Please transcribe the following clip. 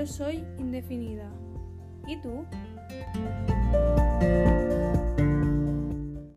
yo soy indefinida. ¿Y tú?